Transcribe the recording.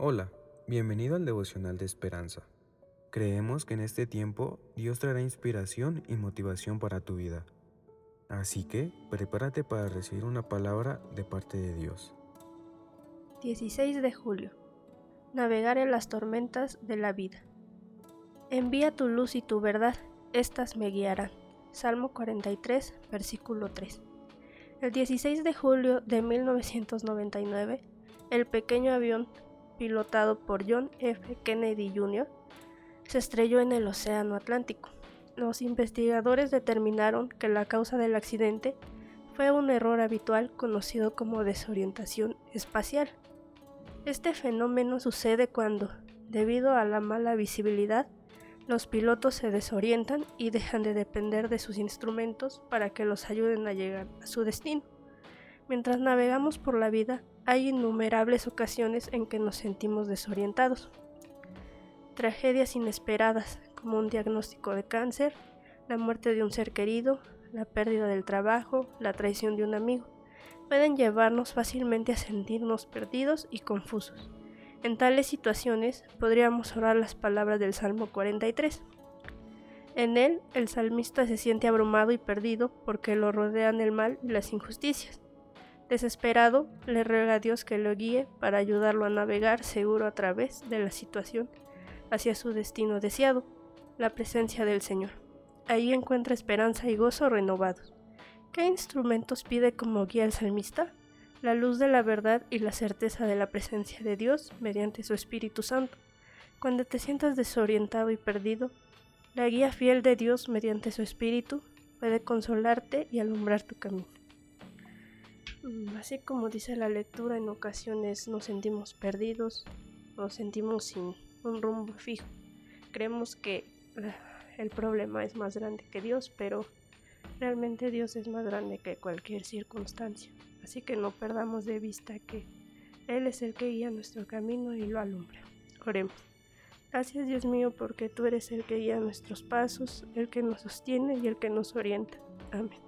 Hola, bienvenido al devocional de esperanza. Creemos que en este tiempo Dios traerá inspiración y motivación para tu vida. Así que prepárate para recibir una palabra de parte de Dios. 16 de julio. Navegar en las tormentas de la vida. Envía tu luz y tu verdad, éstas me guiarán. Salmo 43, versículo 3. El 16 de julio de 1999, el pequeño avión pilotado por John F. Kennedy Jr., se estrelló en el Océano Atlántico. Los investigadores determinaron que la causa del accidente fue un error habitual conocido como desorientación espacial. Este fenómeno sucede cuando, debido a la mala visibilidad, los pilotos se desorientan y dejan de depender de sus instrumentos para que los ayuden a llegar a su destino. Mientras navegamos por la vida, hay innumerables ocasiones en que nos sentimos desorientados. Tragedias inesperadas, como un diagnóstico de cáncer, la muerte de un ser querido, la pérdida del trabajo, la traición de un amigo, pueden llevarnos fácilmente a sentirnos perdidos y confusos. En tales situaciones podríamos orar las palabras del Salmo 43. En él, el salmista se siente abrumado y perdido porque lo rodean el mal y las injusticias. Desesperado, le ruega a Dios que lo guíe para ayudarlo a navegar seguro a través de la situación hacia su destino deseado, la presencia del Señor. Ahí encuentra esperanza y gozo renovados. ¿Qué instrumentos pide como guía el salmista? La luz de la verdad y la certeza de la presencia de Dios mediante su Espíritu Santo. Cuando te sientas desorientado y perdido, la guía fiel de Dios mediante su Espíritu puede consolarte y alumbrar tu camino. Mm, así como dice la lectura, en ocasiones nos sentimos perdidos, nos sentimos sin un rumbo fijo. Creemos que eh, el problema es más grande que Dios, pero realmente Dios es más grande que cualquier circunstancia. Así que no perdamos de vista que Él es el que guía nuestro camino y lo alumbra. Oremos. Gracias Dios mío porque tú eres el que guía nuestros pasos, el que nos sostiene y el que nos orienta. Amén.